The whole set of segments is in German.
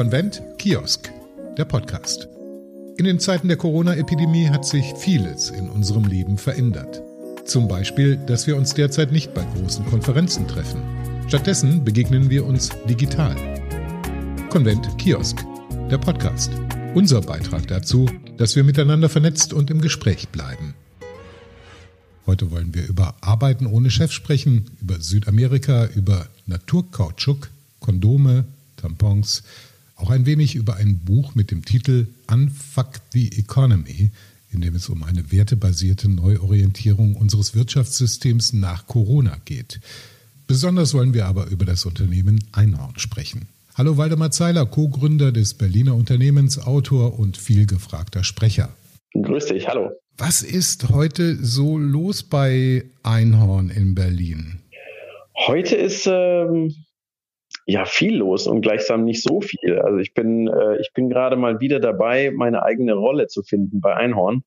Konvent Kiosk, der Podcast. In den Zeiten der Corona-Epidemie hat sich vieles in unserem Leben verändert. Zum Beispiel, dass wir uns derzeit nicht bei großen Konferenzen treffen. Stattdessen begegnen wir uns digital. Konvent Kiosk, der Podcast. Unser Beitrag dazu, dass wir miteinander vernetzt und im Gespräch bleiben. Heute wollen wir über Arbeiten ohne Chef sprechen, über Südamerika, über Naturkautschuk, Kondome, Tampons, auch ein wenig über ein Buch mit dem Titel Unfuck the Economy, in dem es um eine wertebasierte Neuorientierung unseres Wirtschaftssystems nach Corona geht. Besonders wollen wir aber über das Unternehmen Einhorn sprechen. Hallo Waldemar Zeiler, Co-Gründer des Berliner Unternehmens, Autor und vielgefragter Sprecher. Grüß dich, hallo. Was ist heute so los bei Einhorn in Berlin? Heute ist ähm, ja viel los und gleichsam nicht so viel. Also ich bin, äh, ich bin gerade mal wieder dabei, meine eigene Rolle zu finden bei Einhorn.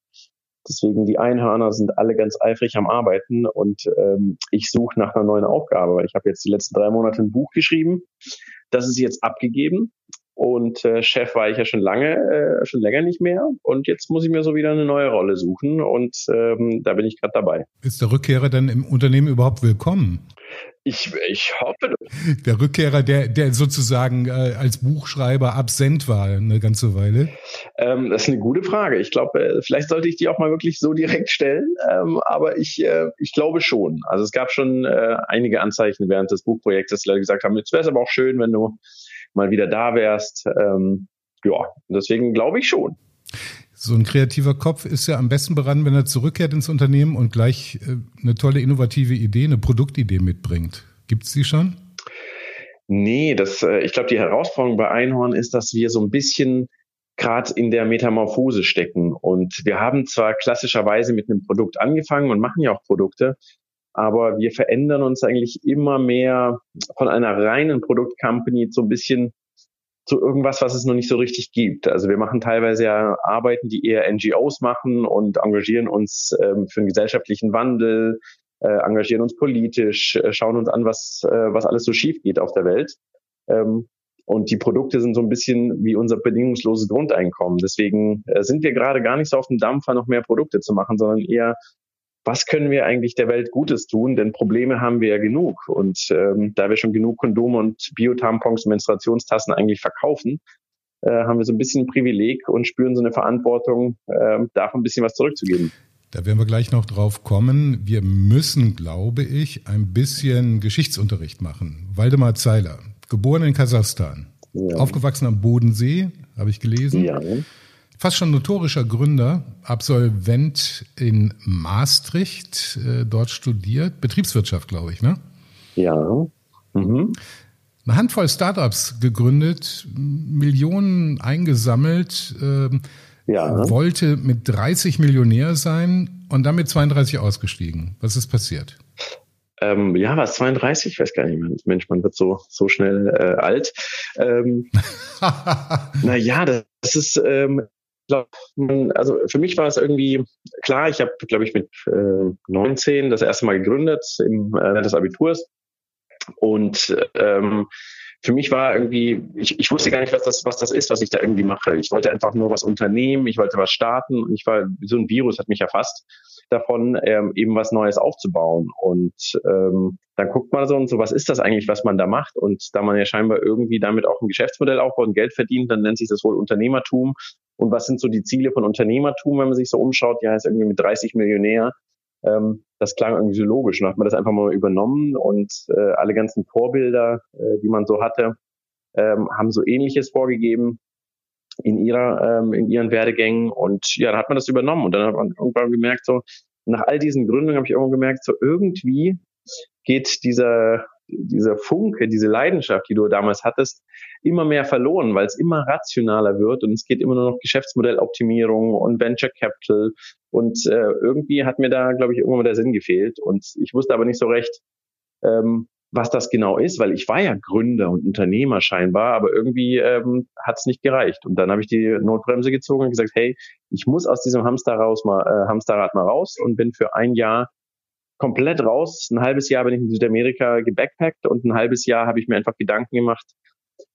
Deswegen die Einhörner sind alle ganz eifrig am Arbeiten und ähm, ich suche nach einer neuen Aufgabe, ich habe jetzt die letzten drei Monate ein Buch geschrieben. Das ist jetzt abgegeben und äh, Chef war ich ja schon lange, äh, schon länger nicht mehr. Und jetzt muss ich mir so wieder eine neue Rolle suchen. Und ähm, da bin ich gerade dabei. Ist der Rückkehrer denn im Unternehmen überhaupt willkommen? Ich, ich hoffe. Der Rückkehrer, der, der sozusagen äh, als Buchschreiber absent war eine ganze Weile? Ähm, das ist eine gute Frage. Ich glaube, äh, vielleicht sollte ich die auch mal wirklich so direkt stellen. Ähm, aber ich, äh, ich glaube schon. Also es gab schon äh, einige Anzeichen während des Buchprojektes, die Leute gesagt haben, jetzt wäre es aber auch schön, wenn du mal wieder da wärst. Ähm, ja, deswegen glaube ich schon. So ein kreativer Kopf ist ja am besten beran, wenn er zurückkehrt ins Unternehmen und gleich äh, eine tolle innovative Idee, eine Produktidee mitbringt. Gibt es die schon? Nee, das, äh, ich glaube, die Herausforderung bei Einhorn ist, dass wir so ein bisschen gerade in der Metamorphose stecken. Und wir haben zwar klassischerweise mit einem Produkt angefangen und machen ja auch Produkte, aber wir verändern uns eigentlich immer mehr von einer reinen Produktcompany zu ein bisschen zu irgendwas, was es noch nicht so richtig gibt. Also wir machen teilweise ja Arbeiten, die eher NGOs machen und engagieren uns ähm, für einen gesellschaftlichen Wandel, äh, engagieren uns politisch, äh, schauen uns an, was, äh, was alles so schief geht auf der Welt. Ähm, und die Produkte sind so ein bisschen wie unser bedingungsloses Grundeinkommen. Deswegen äh, sind wir gerade gar nicht so auf dem Dampfer, noch mehr Produkte zu machen, sondern eher was können wir eigentlich der Welt Gutes tun? Denn Probleme haben wir ja genug. Und ähm, da wir schon genug Kondome und Biotampons und Menstruationstassen eigentlich verkaufen, äh, haben wir so ein bisschen ein Privileg und spüren so eine Verantwortung, äh, davon ein bisschen was zurückzugeben. Da werden wir gleich noch drauf kommen. Wir müssen, glaube ich, ein bisschen Geschichtsunterricht machen. Waldemar Zeiler, geboren in Kasachstan, ja. aufgewachsen am Bodensee, habe ich gelesen. Ja fast schon notorischer Gründer, Absolvent in Maastricht, äh, dort studiert, Betriebswirtschaft, glaube ich, ne? Ja. Mhm. Eine Handvoll Startups gegründet, Millionen eingesammelt, äh, ja. wollte mit 30 Millionär sein und damit 32 ausgestiegen. Was ist passiert? Ähm, ja, was 32? Ich weiß gar nicht mehr. Mensch, man wird so so schnell äh, alt. Ähm, naja, das ist ähm, glaube, also für mich war es irgendwie klar, ich habe, glaube ich, mit äh, 19 das erste Mal gegründet im äh, des Abiturs. Und ähm, für mich war irgendwie, ich, ich wusste gar nicht, was das, was das ist, was ich da irgendwie mache. Ich wollte einfach nur was unternehmen, ich wollte was starten und ich war, so ein Virus hat mich erfasst davon, ähm, eben was Neues aufzubauen. Und ähm, dann guckt man so und so, was ist das eigentlich, was man da macht? Und da man ja scheinbar irgendwie damit auch ein Geschäftsmodell aufbaut und Geld verdient, dann nennt sich das wohl Unternehmertum. Und was sind so die Ziele von Unternehmertum, wenn man sich so umschaut? Ja, ist irgendwie mit 30 Millionär. Ähm, das klang irgendwie so logisch. Und hat man das einfach mal übernommen und äh, alle ganzen Vorbilder, äh, die man so hatte, ähm, haben so ähnliches vorgegeben in ihrer, ähm, in ihren Werdegängen. Und ja, dann hat man das übernommen. Und dann hat man irgendwann gemerkt, so, nach all diesen Gründungen habe ich irgendwann gemerkt, so irgendwie geht dieser, dieser Funke, diese Leidenschaft, die du damals hattest, immer mehr verloren, weil es immer rationaler wird und es geht immer nur noch Geschäftsmodelloptimierung und Venture Capital und äh, irgendwie hat mir da, glaube ich, irgendwann mal der Sinn gefehlt und ich wusste aber nicht so recht, ähm, was das genau ist, weil ich war ja Gründer und Unternehmer scheinbar, aber irgendwie ähm, hat es nicht gereicht. Und dann habe ich die Notbremse gezogen und gesagt, hey, ich muss aus diesem Hamster raus mal, äh, Hamsterrad mal raus und bin für ein Jahr komplett raus. Ein halbes Jahr bin ich in Südamerika gebackpackt und ein halbes Jahr habe ich mir einfach Gedanken gemacht,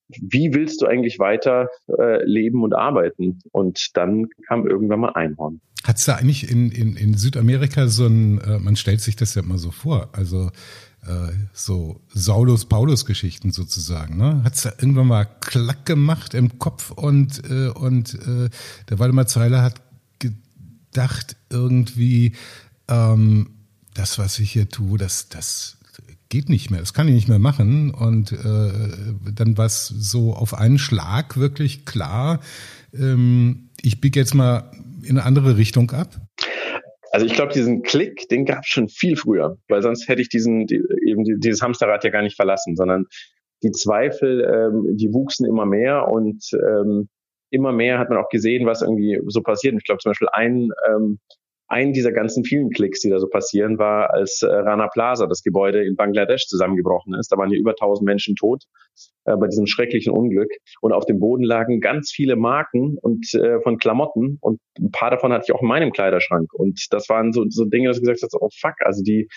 wie willst du eigentlich weiter äh, leben und arbeiten? Und dann kam irgendwann mal Einhorn. Hat es da eigentlich in, in, in Südamerika so ein, äh, man stellt sich das ja immer so vor, also äh, so Saulus-Paulus-Geschichten sozusagen. Ne? Hat es da irgendwann mal Klack gemacht im Kopf und, äh, und äh, der Waldemar Zeiler hat gedacht, irgendwie, ähm, das, was ich hier tue, das, das geht nicht mehr, das kann ich nicht mehr machen. Und äh, dann war es so auf einen Schlag wirklich klar, ähm, ich biege jetzt mal in eine andere Richtung ab. Also ich glaube, diesen Klick, den gab es schon viel früher, weil sonst hätte ich diesen, die, eben dieses Hamsterrad ja gar nicht verlassen, sondern die Zweifel, ähm, die wuchsen immer mehr und ähm, immer mehr hat man auch gesehen, was irgendwie so passiert. Und ich glaube zum Beispiel ein ähm, ein dieser ganzen vielen Klicks, die da so passieren, war, als äh, Rana Plaza, das Gebäude in Bangladesch, zusammengebrochen ist. Da waren ja über 1000 Menschen tot äh, bei diesem schrecklichen Unglück. Und auf dem Boden lagen ganz viele Marken und äh, von Klamotten. Und ein paar davon hatte ich auch in meinem Kleiderschrank. Und das waren so, so Dinge, dass ich gesagt habe, oh fuck, also die,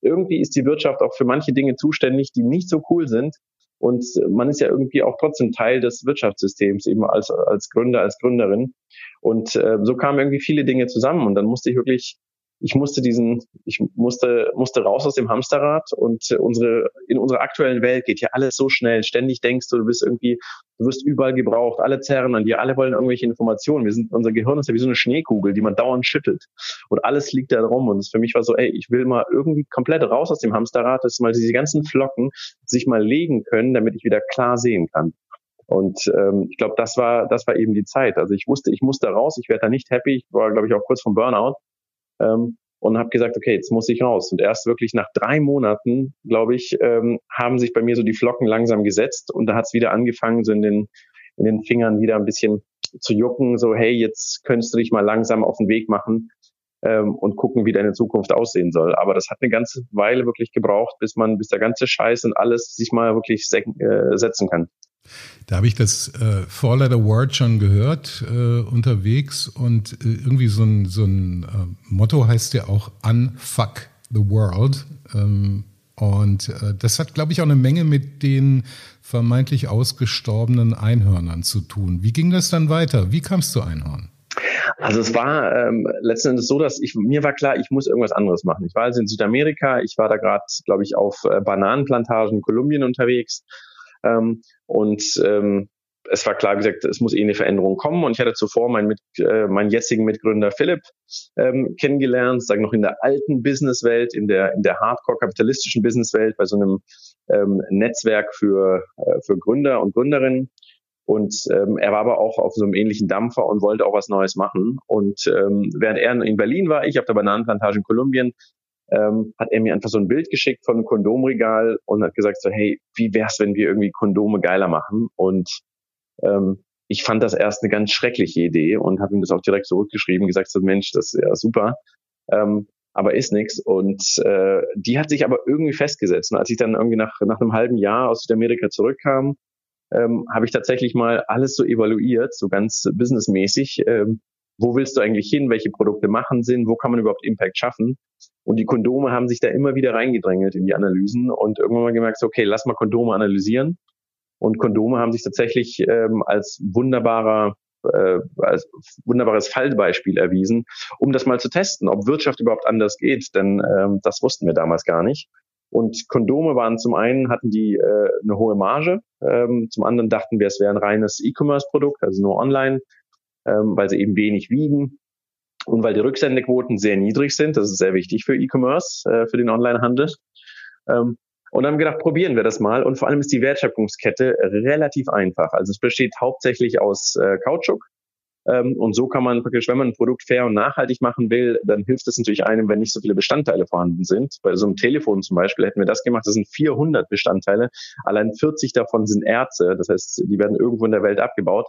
irgendwie ist die Wirtschaft auch für manche Dinge zuständig, die nicht so cool sind. Und man ist ja irgendwie auch trotzdem Teil des Wirtschaftssystems, eben als, als Gründer, als Gründerin. Und äh, so kamen irgendwie viele Dinge zusammen und dann musste ich wirklich, ich musste diesen, ich musste, musste raus aus dem Hamsterrad und unsere, in unserer aktuellen Welt geht ja alles so schnell. Ständig denkst du, du bist irgendwie, du wirst überall gebraucht, alle zerren an dir, alle wollen irgendwelche Informationen. Wir sind, unser Gehirn ist ja wie so eine Schneekugel, die man dauernd schüttelt. Und alles liegt da rum. Und für mich war so, ey, ich will mal irgendwie komplett raus aus dem Hamsterrad, dass mal diese ganzen Flocken sich mal legen können, damit ich wieder klar sehen kann. Und ähm, ich glaube, das war, das war eben die Zeit. Also ich wusste, ich musste raus, ich werde da nicht happy. Ich war, glaube ich, auch kurz vom Burnout ähm, und habe gesagt, okay, jetzt muss ich raus. Und erst wirklich nach drei Monaten, glaube ich, ähm, haben sich bei mir so die Flocken langsam gesetzt und da hat es wieder angefangen, so in den, in den Fingern wieder ein bisschen zu jucken, so hey, jetzt könntest du dich mal langsam auf den Weg machen ähm, und gucken, wie deine Zukunft aussehen soll. Aber das hat eine ganze Weile wirklich gebraucht, bis man, bis der ganze Scheiß und alles sich mal wirklich äh, setzen kann. Da habe ich das äh, Four-Letter Word schon gehört äh, unterwegs und äh, irgendwie so ein, so ein äh, Motto heißt ja auch Unfuck the World. Ähm, und äh, das hat, glaube ich, auch eine Menge mit den vermeintlich ausgestorbenen Einhörnern zu tun. Wie ging das dann weiter? Wie kamst du Einhorn? Also es war ähm, letzten Endes so, dass ich mir war klar, ich muss irgendwas anderes machen. Ich war also in Südamerika, ich war da gerade, glaube ich, auf äh, Bananenplantagen in Kolumbien unterwegs ähm, und ähm, es war klar gesagt, es muss eh eine Veränderung kommen. Und ich hatte zuvor meinen, mit, äh, meinen jetzigen Mitgründer Philipp ähm, kennengelernt, sagen noch in der alten Businesswelt, in der, in der hardcore-kapitalistischen Businesswelt, bei so einem ähm, Netzwerk für, äh, für Gründer und Gründerinnen. Und ähm, er war aber auch auf so einem ähnlichen Dampfer und wollte auch was Neues machen. Und ähm, während er in Berlin war, ich auf der Bananenplantage in Kolumbien, ähm, hat er mir einfach so ein Bild geschickt von einem Kondomregal und hat gesagt so, hey, wie wär's, wenn wir irgendwie Kondome geiler machen? Und ähm, ich fand das erst eine ganz schreckliche Idee und habe ihm das auch direkt zurückgeschrieben, gesagt so, Mensch, das ist ja super. Ähm, aber ist nichts. Und äh, die hat sich aber irgendwie festgesetzt. Und als ich dann irgendwie nach, nach einem halben Jahr aus Südamerika zurückkam, ähm, habe ich tatsächlich mal alles so evaluiert, so ganz businessmäßig. Ähm, wo willst du eigentlich hin? Welche Produkte machen Sinn? Wo kann man überhaupt Impact schaffen? Und die Kondome haben sich da immer wieder reingedrängelt in die Analysen und irgendwann mal gemerkt, okay, lass mal Kondome analysieren. Und Kondome haben sich tatsächlich ähm, als wunderbarer äh, als wunderbares Fallbeispiel erwiesen, um das mal zu testen, ob Wirtschaft überhaupt anders geht, denn ähm, das wussten wir damals gar nicht. Und Kondome waren zum einen, hatten die äh, eine hohe Marge, ähm, zum anderen dachten wir, es wäre ein reines E-Commerce-Produkt, also nur online, ähm, weil sie eben wenig wiegen und weil die Rücksendequoten sehr niedrig sind. Das ist sehr wichtig für E-Commerce, äh, für den Onlinehandel. Ähm, und haben gedacht, probieren wir das mal. Und vor allem ist die Wertschöpfungskette relativ einfach. Also es besteht hauptsächlich aus äh, Kautschuk, ähm, und so kann man praktisch, wenn man ein Produkt fair und nachhaltig machen will, dann hilft es natürlich einem, wenn nicht so viele Bestandteile vorhanden sind. Bei so einem Telefon zum Beispiel hätten wir das gemacht, das sind 400 Bestandteile. Allein 40 davon sind Erze. Das heißt, die werden irgendwo in der Welt abgebaut.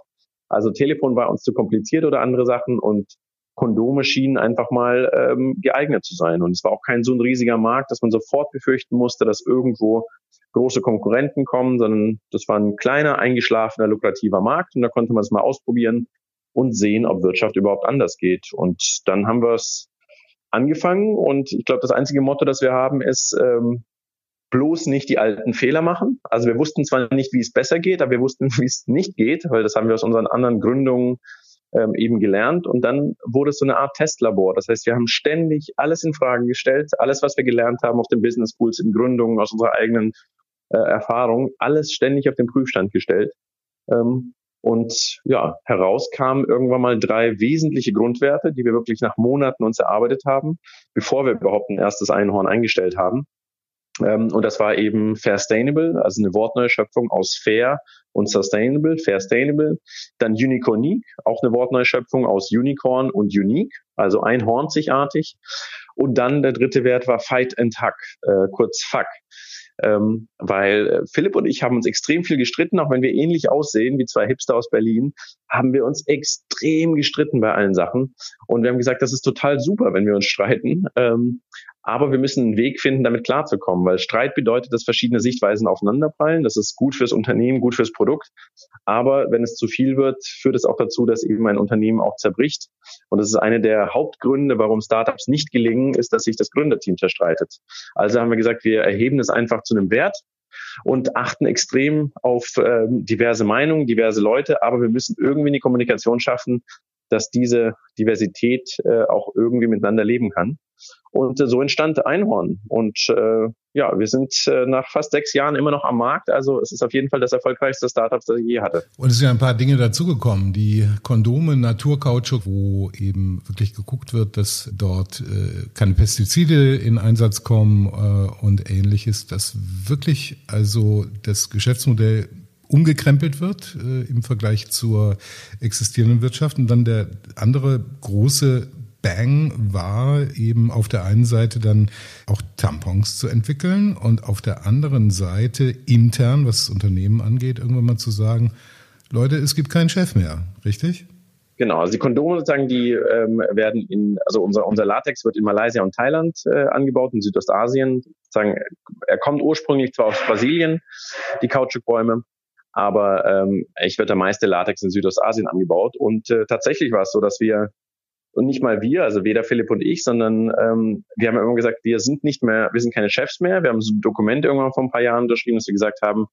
Also Telefon war uns zu kompliziert oder andere Sachen und Kondome schienen einfach mal ähm, geeignet zu sein. Und es war auch kein so ein riesiger Markt, dass man sofort befürchten musste, dass irgendwo große Konkurrenten kommen, sondern das war ein kleiner, eingeschlafener, lukrativer Markt und da konnte man es mal ausprobieren und sehen, ob Wirtschaft überhaupt anders geht. Und dann haben wir es angefangen und ich glaube, das einzige Motto, das wir haben, ist, ähm, bloß nicht die alten Fehler machen. Also wir wussten zwar nicht, wie es besser geht, aber wir wussten, wie es nicht geht, weil das haben wir aus unseren anderen Gründungen ähm, eben gelernt. Und dann wurde es so eine Art Testlabor. Das heißt, wir haben ständig alles in Frage gestellt, alles, was wir gelernt haben auf den Business Schools, in Gründungen, aus unserer eigenen äh, Erfahrung, alles ständig auf den Prüfstand gestellt. Ähm, und ja, herauskamen irgendwann mal drei wesentliche Grundwerte, die wir wirklich nach Monaten uns erarbeitet haben, bevor wir überhaupt ein erstes Einhorn eingestellt haben. Ähm, und das war eben Fair Sustainable, also eine Wortneuschöpfung aus Fair und Sustainable, Fair Sustainable. Dann Unicornique, auch eine Wortneuschöpfung aus Unicorn und Unique, also einhornzigartig. Und dann der dritte Wert war Fight and Hack, äh, kurz Fuck ähm, weil äh, Philipp und ich haben uns extrem viel gestritten, auch wenn wir ähnlich aussehen wie zwei Hipster aus Berlin, haben wir uns extrem gestritten bei allen Sachen. Und wir haben gesagt, das ist total super, wenn wir uns streiten. Ähm, aber wir müssen einen Weg finden, damit klarzukommen, weil Streit bedeutet, dass verschiedene Sichtweisen aufeinanderprallen. Das ist gut fürs Unternehmen, gut fürs Produkt. Aber wenn es zu viel wird, führt es auch dazu, dass eben ein Unternehmen auch zerbricht. Und das ist eine der Hauptgründe, warum Startups nicht gelingen, ist, dass sich das Gründerteam zerstreitet. Also haben wir gesagt, wir erheben es einfach zu einem Wert und achten extrem auf äh, diverse Meinungen, diverse Leute, aber wir müssen irgendwie eine Kommunikation schaffen, dass diese Diversität äh, auch irgendwie miteinander leben kann. Und äh, so entstand Einhorn. Und äh, ja, wir sind äh, nach fast sechs Jahren immer noch am Markt. Also es ist auf jeden Fall das erfolgreichste Startup, das ich je hatte. Und es sind ja ein paar Dinge dazugekommen. Die Kondome, Naturkautschuk, wo eben wirklich geguckt wird, dass dort äh, keine Pestizide in Einsatz kommen äh, und ähnliches. Dass wirklich also das Geschäftsmodell umgekrempelt wird äh, im Vergleich zur existierenden Wirtschaft. Und dann der andere große Bang war eben auf der einen Seite dann auch Tampons zu entwickeln und auf der anderen Seite intern, was das Unternehmen angeht, irgendwann mal zu sagen, Leute, es gibt keinen Chef mehr, richtig? Genau, also die Kondome sozusagen, die ähm, werden in, also unser, unser Latex wird in Malaysia und Thailand äh, angebaut, in Südostasien. Sozusagen, er kommt ursprünglich zwar aus Brasilien, die Kautschukbäume, aber ähm, ich wird der meiste Latex in Südostasien angebaut. Und äh, tatsächlich war es so, dass wir und nicht mal wir, also weder Philipp und ich, sondern ähm, wir haben ja immer gesagt, wir sind nicht mehr, wir sind keine Chefs mehr. Wir haben so ein Dokument irgendwann vor ein paar Jahren unterschrieben, dass wir gesagt haben,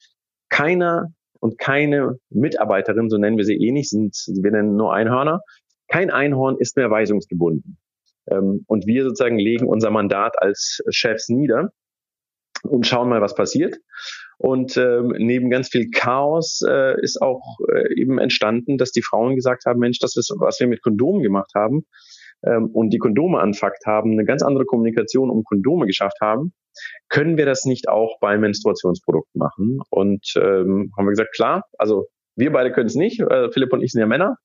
keiner und keine Mitarbeiterin, so nennen wir sie eh nicht, sind, wir nennen nur Einhörner, kein Einhorn ist mehr weisungsgebunden. Ähm, und wir sozusagen legen unser Mandat als Chefs nieder und schauen mal, was passiert. Und ähm, neben ganz viel Chaos äh, ist auch äh, eben entstanden, dass die Frauen gesagt haben, Mensch, das ist, was wir mit Kondomen gemacht haben ähm, und die Kondome anfackt haben, eine ganz andere Kommunikation um Kondome geschafft haben, können wir das nicht auch bei Menstruationsprodukten machen? Und ähm, haben wir gesagt, klar, also wir beide können es nicht, äh, Philipp und ich sind ja Männer.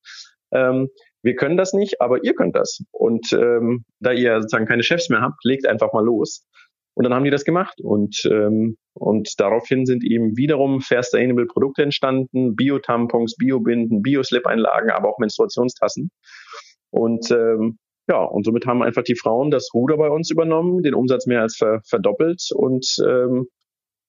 Ähm, wir können das nicht, aber ihr könnt das. Und ähm, da ihr sozusagen keine Chefs mehr habt, legt einfach mal los. Und dann haben die das gemacht. Und, ähm, und daraufhin sind eben wiederum Fair Sustainable Produkte entstanden, Bio-Tampons, Bio-Binden, Bio-Slip-Einlagen, aber auch Menstruationstassen. Und ähm, ja, und somit haben einfach die Frauen das Ruder bei uns übernommen, den Umsatz mehr als ver verdoppelt und ähm,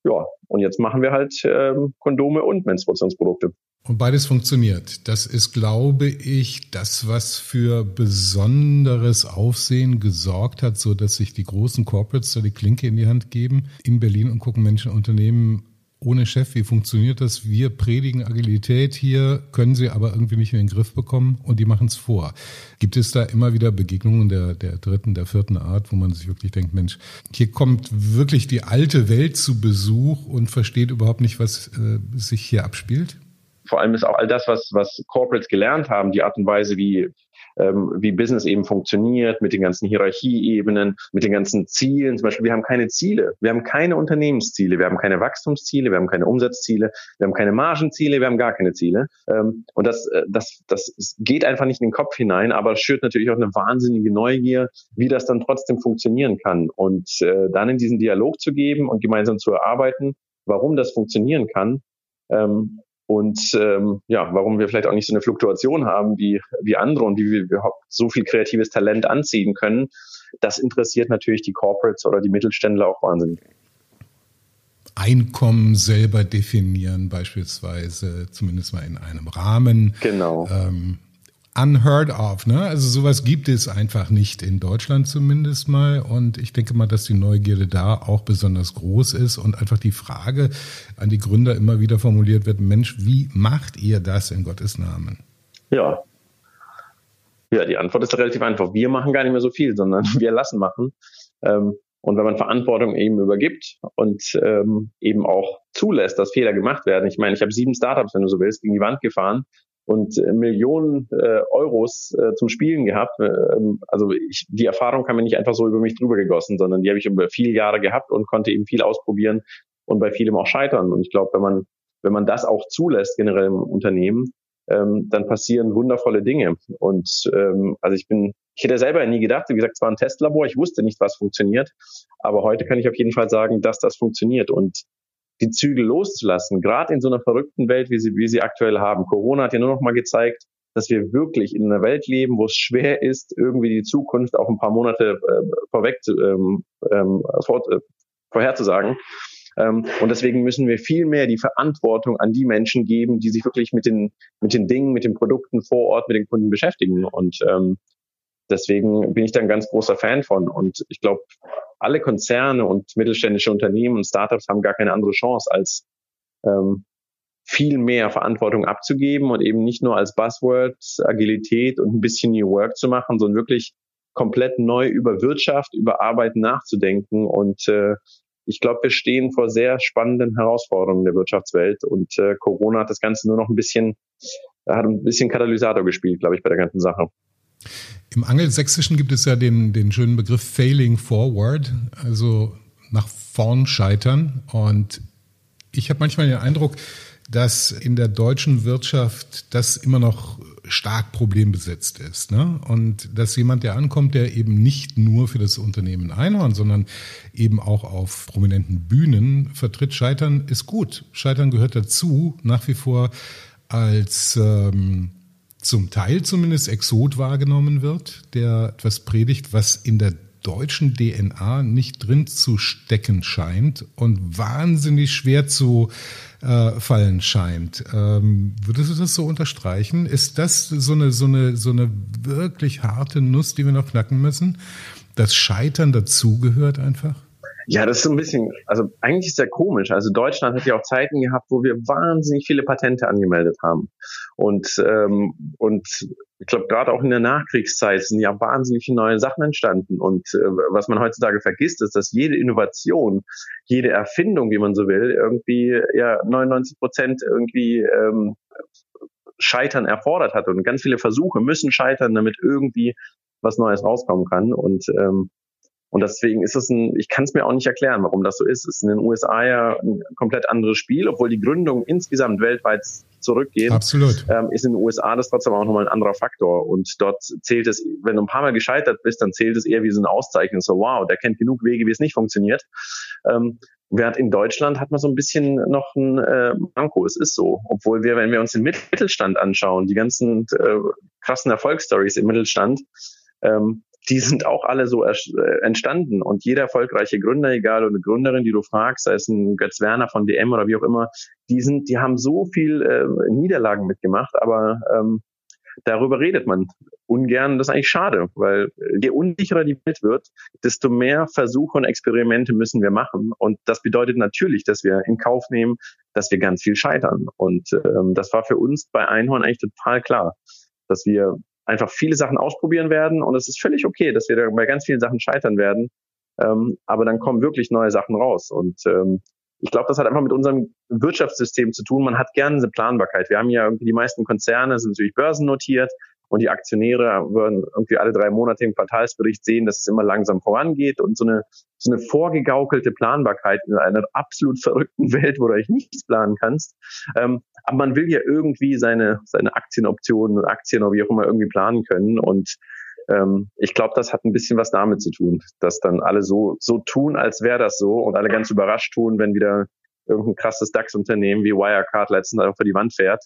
ja, und jetzt machen wir halt ähm, Kondome und Menstruationsprodukte. Und beides funktioniert. Das ist, glaube ich, das, was für besonderes Aufsehen gesorgt hat, so dass sich die großen Corporates da die Klinke in die Hand geben in Berlin und gucken Menschen Unternehmen ohne Chef, wie funktioniert das? Wir predigen Agilität hier, können sie aber irgendwie nicht mehr in den Griff bekommen und die machen es vor. Gibt es da immer wieder Begegnungen der, der dritten, der vierten Art, wo man sich wirklich denkt, Mensch, hier kommt wirklich die alte Welt zu Besuch und versteht überhaupt nicht, was äh, sich hier abspielt? Vor allem ist auch all das, was, was Corporates gelernt haben, die Art und Weise, wie ähm, wie Business eben funktioniert, mit den ganzen Hierarchieebenen, mit den ganzen Zielen. Zum Beispiel, wir haben keine Ziele. Wir haben keine Unternehmensziele. Wir haben keine Wachstumsziele. Wir haben keine Umsatzziele. Wir haben keine Margenziele. Wir haben gar keine Ziele. Ähm, und das, äh, das, das geht einfach nicht in den Kopf hinein, aber schürt natürlich auch eine wahnsinnige Neugier, wie das dann trotzdem funktionieren kann. Und äh, dann in diesen Dialog zu geben und gemeinsam zu erarbeiten, warum das funktionieren kann, ähm, und ähm, ja, warum wir vielleicht auch nicht so eine Fluktuation haben wie, wie andere und wie wir überhaupt so viel kreatives Talent anziehen können, das interessiert natürlich die Corporates oder die Mittelständler auch wahnsinnig. Einkommen selber definieren, beispielsweise, zumindest mal in einem Rahmen. Genau. Ähm, unheard of. Ne? Also sowas gibt es einfach nicht in Deutschland zumindest mal. Und ich denke mal, dass die Neugierde da auch besonders groß ist und einfach die Frage an die Gründer immer wieder formuliert wird, Mensch, wie macht ihr das in Gottes Namen? Ja. Ja, die Antwort ist relativ einfach. Wir machen gar nicht mehr so viel, sondern wir lassen machen. Ähm, und wenn man Verantwortung eben übergibt und ähm, eben auch zulässt, dass Fehler gemacht werden. Ich meine, ich habe sieben Startups, wenn du so willst, gegen die Wand gefahren und äh, Millionen äh, Euros äh, zum Spielen gehabt. Ähm, also ich, die Erfahrung kam mir nicht einfach so über mich drüber gegossen, sondern die habe ich über viele Jahre gehabt und konnte eben viel ausprobieren und bei vielem auch scheitern. Und ich glaube, wenn man wenn man das auch zulässt generell im Unternehmen, ähm, dann passieren wundervolle Dinge. Und ähm, also ich bin, ich hätte selber nie gedacht, wie gesagt, es war ein Testlabor, ich wusste nicht, was funktioniert, aber heute kann ich auf jeden Fall sagen, dass das funktioniert. Und die Zügel loszulassen, gerade in so einer verrückten Welt, wie sie, wie sie aktuell haben. Corona hat ja nur noch mal gezeigt, dass wir wirklich in einer Welt leben, wo es schwer ist, irgendwie die Zukunft auch ein paar Monate äh, vorweg zu, ähm, ähm, vor, äh, vorherzusagen. Ähm, und deswegen müssen wir viel mehr die Verantwortung an die Menschen geben, die sich wirklich mit den, mit den Dingen, mit den Produkten vor Ort, mit den Kunden beschäftigen. Und ähm, deswegen bin ich da ein ganz großer Fan von. Und ich glaube, alle Konzerne und mittelständische Unternehmen und Startups haben gar keine andere Chance, als ähm, viel mehr Verantwortung abzugeben und eben nicht nur als Buzzword Agilität und ein bisschen New Work zu machen, sondern wirklich komplett neu über Wirtschaft, über Arbeit nachzudenken. Und äh, ich glaube, wir stehen vor sehr spannenden Herausforderungen der Wirtschaftswelt und äh, Corona hat das Ganze nur noch ein bisschen, hat ein bisschen Katalysator gespielt, glaube ich, bei der ganzen Sache. Im Angelsächsischen gibt es ja den, den schönen Begriff Failing Forward, also nach vorn scheitern. Und ich habe manchmal den Eindruck, dass in der deutschen Wirtschaft das immer noch stark problembesetzt ist. Ne? Und dass jemand, der ankommt, der eben nicht nur für das Unternehmen Einhorn, sondern eben auch auf prominenten Bühnen vertritt, Scheitern ist gut. Scheitern gehört dazu, nach wie vor als ähm, zum Teil zumindest Exot wahrgenommen wird, der etwas predigt, was in der deutschen DNA nicht drin zu stecken scheint und wahnsinnig schwer zu äh, fallen scheint. Ähm, würdest du das so unterstreichen? Ist das so eine, so eine, so eine wirklich harte Nuss, die wir noch knacken müssen? Das Scheitern dazugehört einfach? Ja, das ist so ein bisschen, also eigentlich ist ja komisch. Also Deutschland hat ja auch Zeiten gehabt, wo wir wahnsinnig viele Patente angemeldet haben. Und, ähm, und ich glaube, gerade auch in der Nachkriegszeit sind ja wahnsinnig viele neue Sachen entstanden. Und äh, was man heutzutage vergisst, ist, dass jede Innovation, jede Erfindung, wie man so will, irgendwie ja 99 Prozent irgendwie ähm, Scheitern erfordert hat. Und ganz viele Versuche müssen scheitern, damit irgendwie was Neues rauskommen kann. Und ähm, und deswegen ist es ein, ich kann es mir auch nicht erklären, warum das so ist. Es ist in den USA ja ein komplett anderes Spiel, obwohl die Gründung insgesamt weltweit zurückgeht. Absolut. Ähm, ist in den USA das trotzdem auch nochmal ein anderer Faktor. Und dort zählt es, wenn du ein paar Mal gescheitert bist, dann zählt es eher wie so eine Auszeichnung. So, wow, der kennt genug Wege, wie es nicht funktioniert. Ähm, Während in Deutschland hat man so ein bisschen noch ein äh, Manko. Es ist so. Obwohl wir, wenn wir uns den Mittelstand anschauen, die ganzen äh, krassen Erfolgsstories im Mittelstand, ähm, die sind auch alle so äh, entstanden. Und jeder erfolgreiche Gründer, egal oder Gründerin, die du fragst, sei es ein Götz Werner von DM oder wie auch immer, die sind, die haben so viel äh, Niederlagen mitgemacht, aber ähm, darüber redet man ungern. Das ist eigentlich schade, weil je unsicherer die Welt wird, desto mehr Versuche und Experimente müssen wir machen. Und das bedeutet natürlich, dass wir in Kauf nehmen, dass wir ganz viel scheitern. Und ähm, das war für uns bei Einhorn eigentlich total klar, dass wir einfach viele Sachen ausprobieren werden und es ist völlig okay, dass wir bei ganz vielen Sachen scheitern werden. Ähm, aber dann kommen wirklich neue Sachen raus. Und ähm, ich glaube, das hat einfach mit unserem Wirtschaftssystem zu tun. Man hat gerne eine Planbarkeit. Wir haben ja irgendwie die meisten Konzerne sind natürlich börsennotiert und die Aktionäre würden irgendwie alle drei Monate im Quartalsbericht sehen, dass es immer langsam vorangeht und so eine, so eine vorgegaukelte Planbarkeit in einer absolut verrückten Welt, wo du eigentlich nichts planen kannst. Ähm, aber man will ja irgendwie seine, seine Aktienoptionen und Aktien oder wie auch immer irgendwie planen können und ähm, ich glaube, das hat ein bisschen was damit zu tun, dass dann alle so, so tun, als wäre das so und alle ganz überrascht tun, wenn wieder irgendein krasses DAX-Unternehmen wie Wirecard letztens vor die Wand fährt.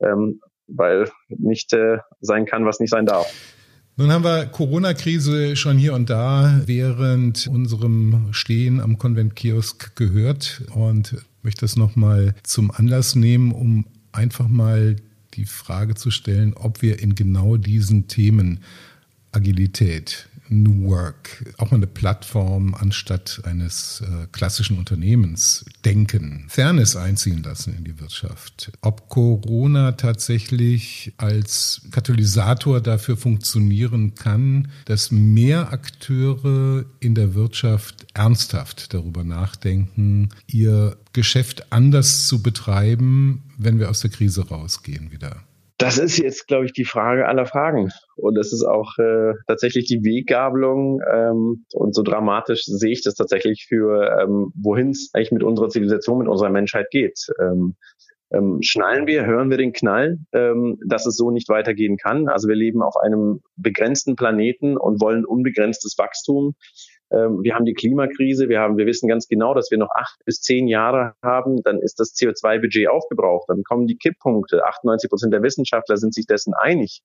Ähm, weil nicht äh, sein kann, was nicht sein darf. Nun haben wir Corona-Krise schon hier und da während unserem Stehen am Konventkiosk gehört und möchte das nochmal zum Anlass nehmen, um einfach mal die Frage zu stellen, ob wir in genau diesen Themen Agilität, New Work, auch mal eine Plattform anstatt eines äh, klassischen Unternehmens denken, Fairness einziehen lassen in die Wirtschaft. Ob Corona tatsächlich als Katalysator dafür funktionieren kann, dass mehr Akteure in der Wirtschaft ernsthaft darüber nachdenken, ihr Geschäft anders zu betreiben, wenn wir aus der Krise rausgehen wieder. Das ist jetzt, glaube ich, die Frage aller Fragen. Und das ist auch äh, tatsächlich die Weggabelung. Ähm, und so dramatisch sehe ich das tatsächlich für, ähm, wohin es eigentlich mit unserer Zivilisation, mit unserer Menschheit geht. Ähm, ähm, schnallen wir, hören wir den Knall, ähm, dass es so nicht weitergehen kann. Also wir leben auf einem begrenzten Planeten und wollen unbegrenztes Wachstum. Ähm, wir haben die Klimakrise, wir haben, wir wissen ganz genau, dass wir noch acht bis zehn Jahre haben, dann ist das CO2-Budget aufgebraucht, dann kommen die Kipppunkte. 98 Prozent der Wissenschaftler sind sich dessen einig,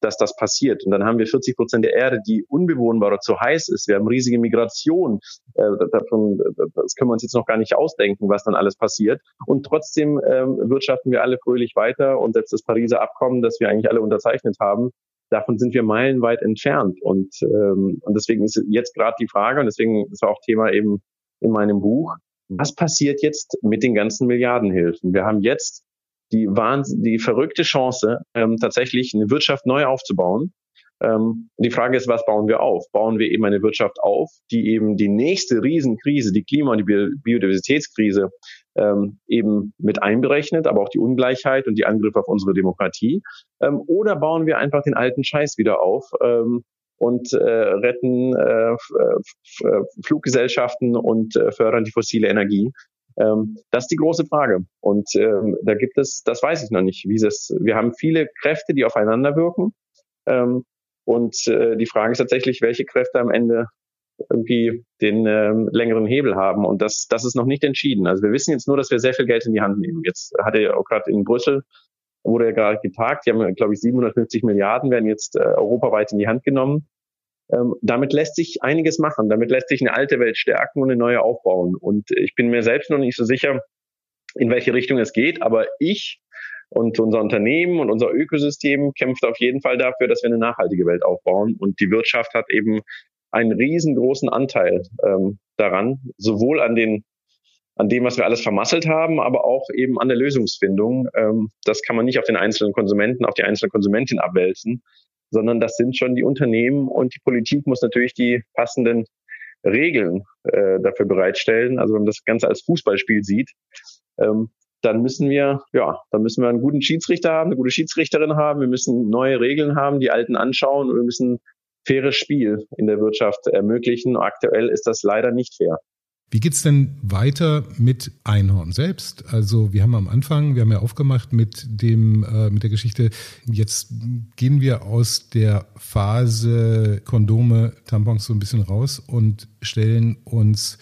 dass das passiert. Und dann haben wir 40 Prozent der Erde, die unbewohnbar oder zu heiß ist. Wir haben riesige Migration. Äh, davon, das können wir uns jetzt noch gar nicht ausdenken, was dann alles passiert. Und trotzdem ähm, wirtschaften wir alle fröhlich weiter und setzt das Pariser Abkommen, das wir eigentlich alle unterzeichnet haben, davon sind wir meilenweit entfernt. Und, ähm, und deswegen ist jetzt gerade die Frage, und deswegen ist auch Thema eben in meinem Buch, was passiert jetzt mit den ganzen Milliardenhilfen? Wir haben jetzt die, Wahnsinn, die verrückte Chance, ähm, tatsächlich eine Wirtschaft neu aufzubauen. Ähm, die Frage ist, was bauen wir auf? Bauen wir eben eine Wirtschaft auf, die eben die nächste Riesenkrise, die Klima- und die Biodiversitätskrise ähm, eben mit einberechnet, aber auch die Ungleichheit und die Angriffe auf unsere Demokratie? Ähm, oder bauen wir einfach den alten Scheiß wieder auf ähm, und äh, retten äh, äh Fluggesellschaften und äh, fördern die fossile Energie? Ähm, das ist die große Frage. Und ähm, da gibt es, das weiß ich noch nicht, wie es, wir haben viele Kräfte, die aufeinander wirken. Ähm, und äh, die Frage ist tatsächlich, welche Kräfte am Ende irgendwie den ähm, längeren Hebel haben. Und das, das ist noch nicht entschieden. Also wir wissen jetzt nur, dass wir sehr viel Geld in die Hand nehmen. Jetzt hat er ja auch gerade in Brüssel, wurde ja gerade getagt, die haben, glaube ich, 750 Milliarden werden jetzt äh, europaweit in die Hand genommen. Ähm, damit lässt sich einiges machen. Damit lässt sich eine alte Welt stärken und eine neue aufbauen. Und ich bin mir selbst noch nicht so sicher, in welche Richtung es geht. Aber ich und unser Unternehmen und unser Ökosystem kämpft auf jeden Fall dafür, dass wir eine nachhaltige Welt aufbauen. Und die Wirtschaft hat eben einen riesengroßen Anteil ähm, daran, sowohl an den an dem, was wir alles vermasselt haben, aber auch eben an der Lösungsfindung. Ähm, das kann man nicht auf den einzelnen Konsumenten, auf die einzelne Konsumentin abwälzen, sondern das sind schon die Unternehmen und die Politik muss natürlich die passenden Regeln äh, dafür bereitstellen. Also wenn man das Ganze als Fußballspiel sieht, ähm, dann müssen wir, ja, dann müssen wir einen guten Schiedsrichter haben, eine gute Schiedsrichterin haben, wir müssen neue Regeln haben, die alten anschauen und wir müssen faires Spiel in der Wirtschaft ermöglichen. Aktuell ist das leider nicht fair. Wie geht's denn weiter mit Einhorn selbst? Also wir haben am Anfang, wir haben ja aufgemacht mit dem äh, mit der Geschichte. Jetzt gehen wir aus der Phase Kondome, Tampons so ein bisschen raus und stellen uns,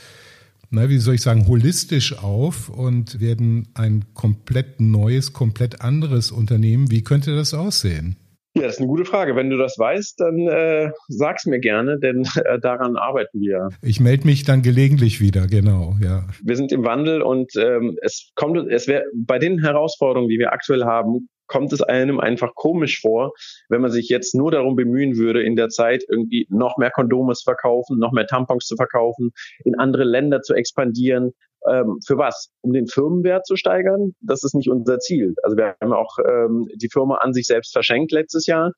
na wie soll ich sagen, holistisch auf und werden ein komplett neues, komplett anderes Unternehmen. Wie könnte das aussehen? Ja, das ist eine gute Frage. Wenn du das weißt, dann äh, sag's mir gerne, denn äh, daran arbeiten wir. Ich melde mich dann gelegentlich wieder, genau, ja. Wir sind im Wandel und ähm, es kommt, es wäre bei den Herausforderungen, die wir aktuell haben, kommt es einem einfach komisch vor, wenn man sich jetzt nur darum bemühen würde, in der Zeit irgendwie noch mehr Kondome zu verkaufen, noch mehr Tampons zu verkaufen, in andere Länder zu expandieren, ähm, für was? Um den Firmenwert zu steigern? Das ist nicht unser Ziel. Also wir haben auch ähm, die Firma an sich selbst verschenkt letztes Jahr.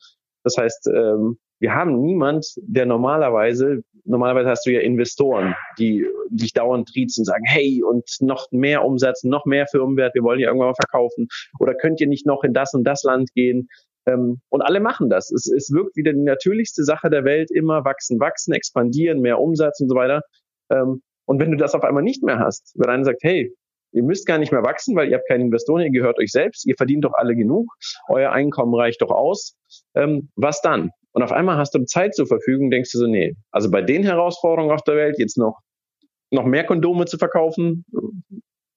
Das heißt, ähm, wir haben niemand, der normalerweise, normalerweise hast du ja Investoren, die dich dauernd triezen und sagen, hey, und noch mehr Umsatz, noch mehr Firmenwert, wir wollen ja irgendwann mal verkaufen. Oder könnt ihr nicht noch in das und das Land gehen? Ähm, und alle machen das. Es, es wirkt wieder die natürlichste Sache der Welt, immer wachsen, wachsen, expandieren, mehr Umsatz und so weiter. Und wenn du das auf einmal nicht mehr hast, wenn einer sagt, hey, ihr müsst gar nicht mehr wachsen, weil ihr habt keine Investoren, ihr gehört euch selbst, ihr verdient doch alle genug, euer Einkommen reicht doch aus, ähm, was dann? Und auf einmal hast du Zeit zur Verfügung, denkst du so, nee, also bei den Herausforderungen auf der Welt jetzt noch, noch mehr Kondome zu verkaufen,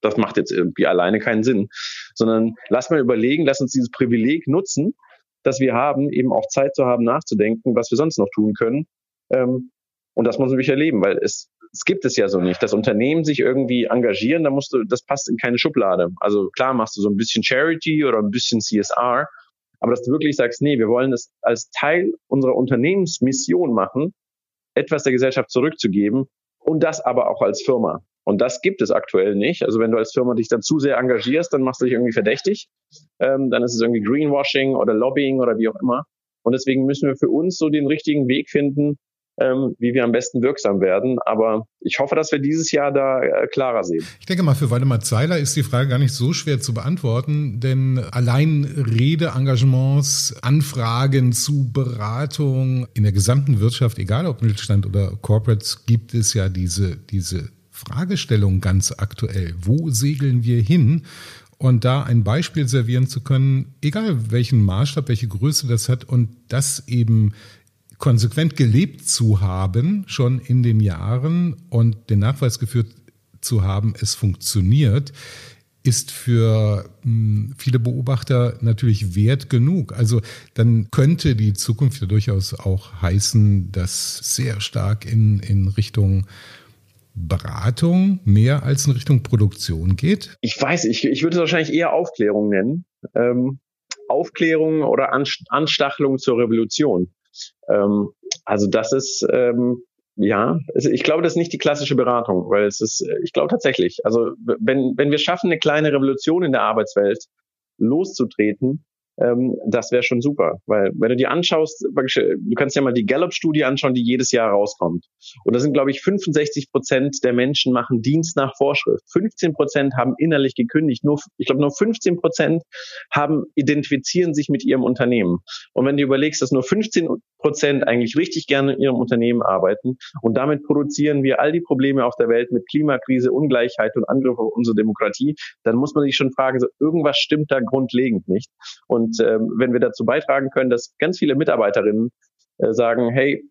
das macht jetzt irgendwie alleine keinen Sinn, sondern lass mal überlegen, lass uns dieses Privileg nutzen, dass wir haben, eben auch Zeit zu haben, nachzudenken, was wir sonst noch tun können. Ähm, und das muss man wirklich erleben, weil es das gibt es ja so nicht. Das Unternehmen sich irgendwie engagieren, da musst du, das passt in keine Schublade. Also klar machst du so ein bisschen Charity oder ein bisschen CSR, aber dass du wirklich sagst, nee, wir wollen es als Teil unserer Unternehmensmission machen, etwas der Gesellschaft zurückzugeben und das aber auch als Firma. Und das gibt es aktuell nicht. Also wenn du als Firma dich dann zu sehr engagierst, dann machst du dich irgendwie verdächtig. Ähm, dann ist es irgendwie Greenwashing oder Lobbying oder wie auch immer. Und deswegen müssen wir für uns so den richtigen Weg finden, ähm, wie wir am besten wirksam werden. Aber ich hoffe, dass wir dieses Jahr da äh, klarer sehen. Ich denke mal, für Waldemar Zeiler ist die Frage gar nicht so schwer zu beantworten, denn allein Redeengagements, Anfragen zu Beratung in der gesamten Wirtschaft, egal ob Mittelstand oder Corporates, gibt es ja diese, diese Fragestellung ganz aktuell. Wo segeln wir hin? Und da ein Beispiel servieren zu können, egal welchen Maßstab, welche Größe das hat und das eben konsequent gelebt zu haben, schon in den Jahren und den Nachweis geführt zu haben, es funktioniert, ist für hm, viele Beobachter natürlich wert genug. Also dann könnte die Zukunft ja durchaus auch heißen, dass sehr stark in, in Richtung Beratung mehr als in Richtung Produktion geht? Ich weiß, ich, ich würde es wahrscheinlich eher Aufklärung nennen. Ähm, Aufklärung oder Anstachelung zur Revolution. Ähm, also das ist, ähm, ja, ich glaube, das ist nicht die klassische Beratung, weil es ist, ich glaube tatsächlich, also wenn, wenn wir schaffen, eine kleine Revolution in der Arbeitswelt loszutreten, ähm, das wäre schon super. Weil wenn du dir anschaust, du kannst ja mal die Gallup-Studie anschauen, die jedes Jahr rauskommt. Und da sind, glaube ich, 65 Prozent der Menschen machen Dienst nach Vorschrift. 15 Prozent haben innerlich gekündigt. Nur, ich glaube, nur 15 Prozent haben, identifizieren sich mit ihrem Unternehmen. Und wenn du überlegst, dass nur 15 Prozent eigentlich richtig gerne in ihrem Unternehmen arbeiten und damit produzieren wir all die Probleme auf der Welt mit Klimakrise, Ungleichheit und Angriff auf unsere Demokratie, dann muss man sich schon fragen, so irgendwas stimmt da grundlegend nicht. Und ähm, wenn wir dazu beitragen können, dass ganz viele Mitarbeiterinnen äh, sagen, hey,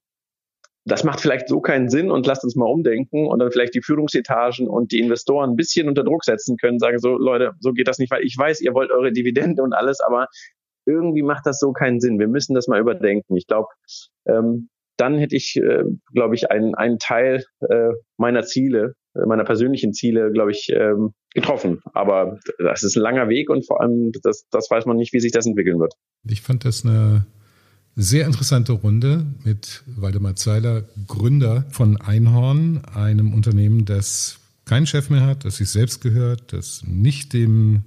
das macht vielleicht so keinen Sinn und lasst uns mal umdenken und dann vielleicht die Führungsetagen und die Investoren ein bisschen unter Druck setzen können, sagen so, Leute, so geht das nicht, weil ich weiß, ihr wollt eure Dividende und alles, aber irgendwie macht das so keinen Sinn. Wir müssen das mal überdenken. Ich glaube, ähm, dann hätte ich, äh, glaube ich, einen, einen Teil äh, meiner Ziele, äh, meiner persönlichen Ziele, glaube ich, ähm, getroffen. Aber das ist ein langer Weg und vor allem, das, das weiß man nicht, wie sich das entwickeln wird. Ich fand das eine sehr interessante Runde mit Waldemar Zeiler, Gründer von Einhorn, einem Unternehmen, das keinen Chef mehr hat, das sich selbst gehört, das nicht dem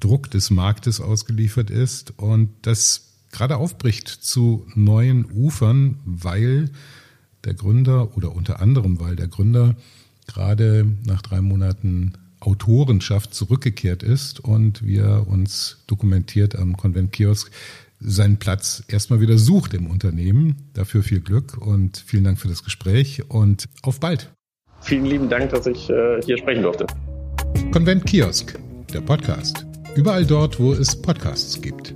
Druck des Marktes ausgeliefert ist und das gerade aufbricht zu neuen Ufern, weil der Gründer oder unter anderem, weil der Gründer gerade nach drei Monaten Autorenschaft zurückgekehrt ist und wir uns dokumentiert am Konvent Kiosk seinen Platz erstmal wieder sucht im Unternehmen. Dafür viel Glück und vielen Dank für das Gespräch und auf bald. Vielen lieben Dank, dass ich äh, hier sprechen durfte. Konvent Kiosk, der Podcast. Überall dort, wo es Podcasts gibt.